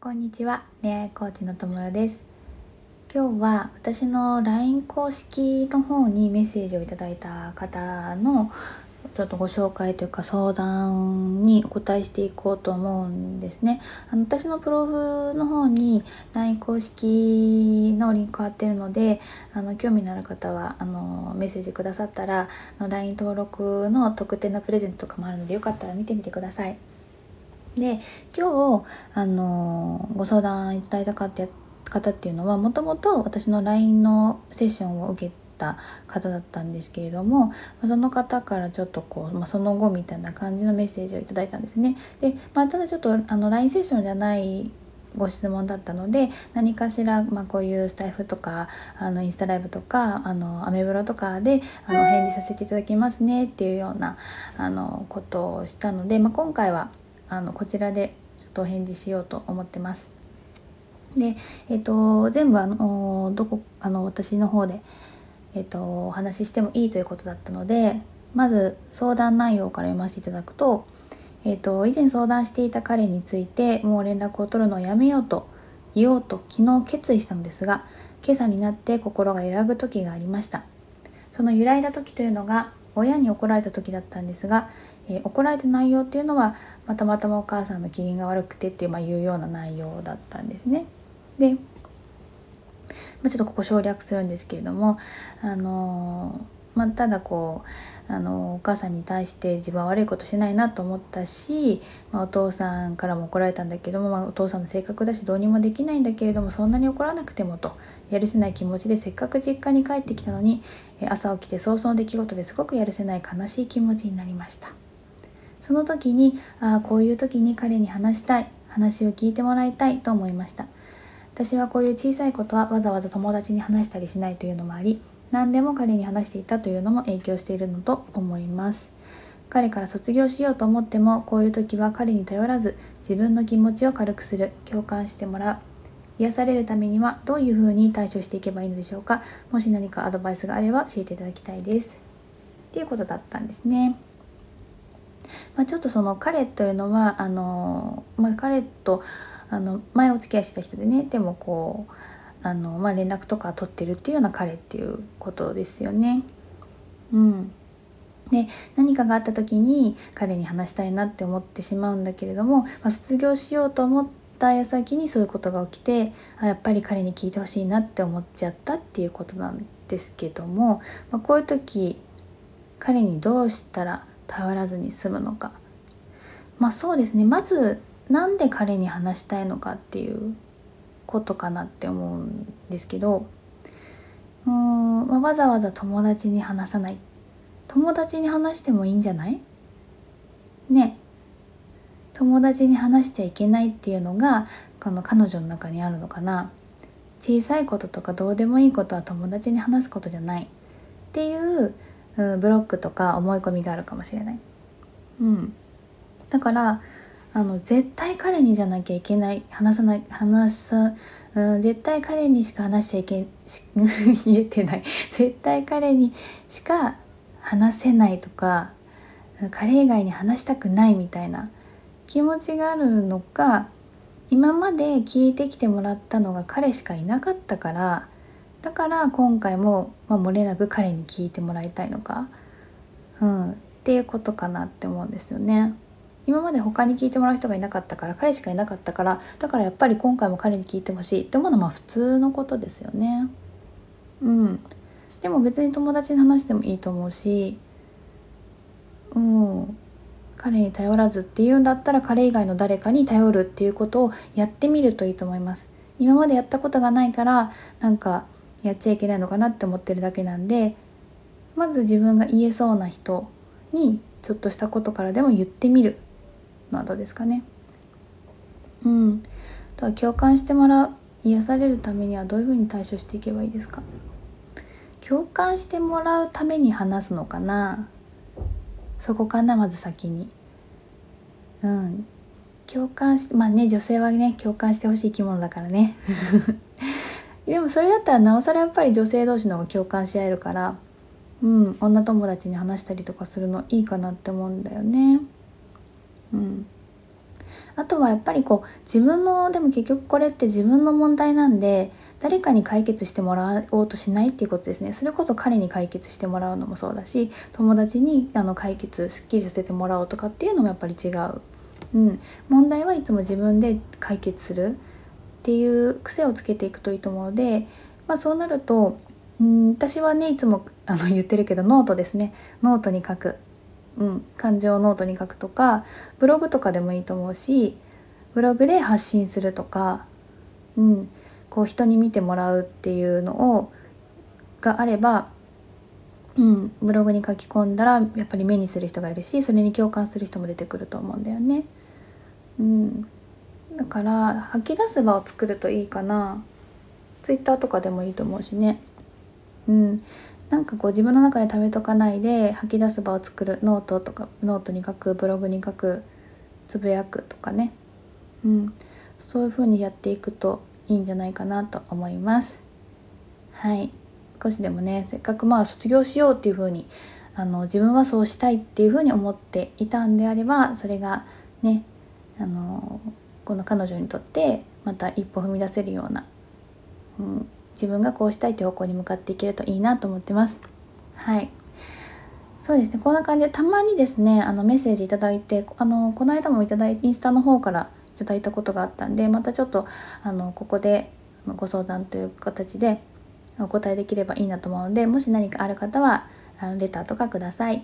こんにちは恋愛コーチの友よです今日は私の LINE 公式の方にメッセージをいただいた方のちょっとご紹介というか相談にお答えしていこうと思うんですね。あの私のプロフの方に LINE 公式のリンク貼ってるのであの興味のある方はあのメッセージくださったらあの LINE 登録の特典のプレゼントとかもあるのでよかったら見てみてください。で今日あのご相談いただいた方っていうのはもともと私の LINE のセッションを受けた方だったんですけれどもその方からちょっとこう、まあ、その後みたいな感じのメッセージをいただいたんですね。で、まあ、ただちょっとあの LINE セッションじゃないご質問だったので何かしら、まあ、こういうスタイフとかあのインスタライブとかあのアメブロとかであの返事させていただきますねっていうようなあのことをしたので、まあ、今回はあのこちらでちょっとお返事しようと思ってます。で、えっ、ー、と全部あのどこあの私の方で、えっ、ー、とお話ししてもいいということだったのでまず相談内容から読ませていただくと,、えーと、以前相談していた彼についてもう連絡を取るのをやめようと言おうと昨日決意したのですが今朝になって心が揺らぐ時がありましたその揺らいだ時というのが親に怒られた時だったんですがえー、怒られた内容っていうのは、まあ、たまたまお母さんの機嫌が悪くてっていう,、まあ、いうような内容だったんですね。で、まあ、ちょっとここ省略するんですけれども、あの、まあ、ただこう、あの、お母さんに対して自分は悪いことしないなと思ったし、まあ、お父さんからも怒られたんだけども、まあ、お父さんの性格だしどうにもできないんだけれどもそんなに怒らなくてもとやるせない気持ちでせっかく実家に帰ってきたのに朝起きて早々の出来事ですごくやるせない悲しい気持ちになりました。その時にああこういう時に彼に話したい話を聞いてもらいたいと思いました。私はこういう小さいことはわざわざ友達に話したりしないというのもあり何でも彼に話していたというのも影響しているのと思います。彼から卒業しようと思ってもこういう時は彼に頼らず自分の気持ちを軽くする共感してもらう。癒されるためにはどういうふうに対処していけばいいのでしょうか。もし何かアドバイスがあれば教えていただきたいです。っていうことだったんですね。まあ、ちょっとその彼というのはあの、まあ、彼とあの前お付き合いしてた人でねでもこうあの、まあ、連絡とか取ってるっていうような彼っていうことですよね。うん、で何かがあった時に彼に話したいなって思ってしまうんだけれども、まあ、卒業しようと思った矢先にそういうことが起きてあやっぱり彼に聞いてほしいなって思っちゃったっていうことなんですけども、まあ、こういう時彼にどうしたら頼らずに済むのか。まあそうですね。まずなんで彼に話したいのかっていうことかなって思うんですけどうん、まあ、わざわざ友達に話さない。友達に話してもいいんじゃない？ね。友達に話しちゃいけないっていうのがこの彼女の中にあるのかな。小さいこととかどうでもいいことは友達に話すことじゃないっていううん、ブロックとか思い込みがあるかもしれない。うん、だからあの絶対彼にじゃなきゃいけない話さない話さ、うん、絶対彼にしか話しちゃいけ 言えてない絶対彼にしか話せないとか彼以外に話したくないみたいな気持ちがあるのか今まで聞いてきてもらったのが彼しかいなかったからだから今回も、まあ、漏れなく彼に聞いてもらいたいのか、うん、っていうことかなって思うんですよね。今まで他に聞いてもらう人がいなかったから彼しかいなかったからだからやっぱり今回も彼に聞いてほしいって思うのはまあ普通のことですよね。うん、でも別に友達に話してもいいと思うし、うん、彼に頼らずっていうんだったら彼以外の誰かに頼るっていうことをやってみるといいと思います。今までやったことがないからなんかやっちゃいけないのかなって思ってるだけなんでまず自分が言えそうな人にちょっとしたことからでも言ってみるのはどですかね。うん。とは共感してもらう癒されるためにはどういうふうに対処していけばいいですか共感してもらうために話すのかなそこかなまず先に。うん。共感しまあね女性はね共感してほしい生き物だからねでもそれだったらなおさらやっぱり女性同士の方が共感し合えるからうん女友達に話したりとかするのいいかなって思うんだよね。うん、あとはやっぱりこう自分のでも結局これって自分の問題なんで誰かに解決してもらおうとしないっていうことですね。それこそ彼に解決してもらうのもそうだし友達にあの解決すっきりさせてもらおうとかっていうのもやっぱり違う、うん、問題はいつも自分で解決する。っていう癖をつけていくといいと思うので、まあ、そうなるとうん私はねいつもあの 言ってるけどノートですね。ノートに書く、うん、感情をノートに書くとかブログとかでもいいと思うしブログで発信するとか、うん、こう人に見てもらうっていうのをがあれば、うん、ブログに書き込んだらやっぱり目にする人がいるしそれに共感する人も出てくると思うんだよね。うん、だから吐き出す場を作るといいかな。ツイッターとかでもいいと思うしね。うん、なんかこう自分の中で貯めとかないで吐き出す場を作るノートとかノートに書くブログに書くつぶやくとかね、うん、そういう風にやっていくといいんじゃないかなと思います。はい。少しでもねせっかくまあ卒業しようっていう風にあの自分はそうしたいっていう風に思っていたんであればそれがねあのこの彼女にとってまた一歩踏み出せるような、うん、自分がこうしたいという方向に向かっていけるといいなと思ってます。はい。そうですね。こんな感じでたまにですねあのメッセージいただいてあのこの間もいただいてインスタの方からいただいたことがあったんでまたちょっとあのここでご相談という形でお答えできればいいなと思うのでもし何かある方はあのレターとかください。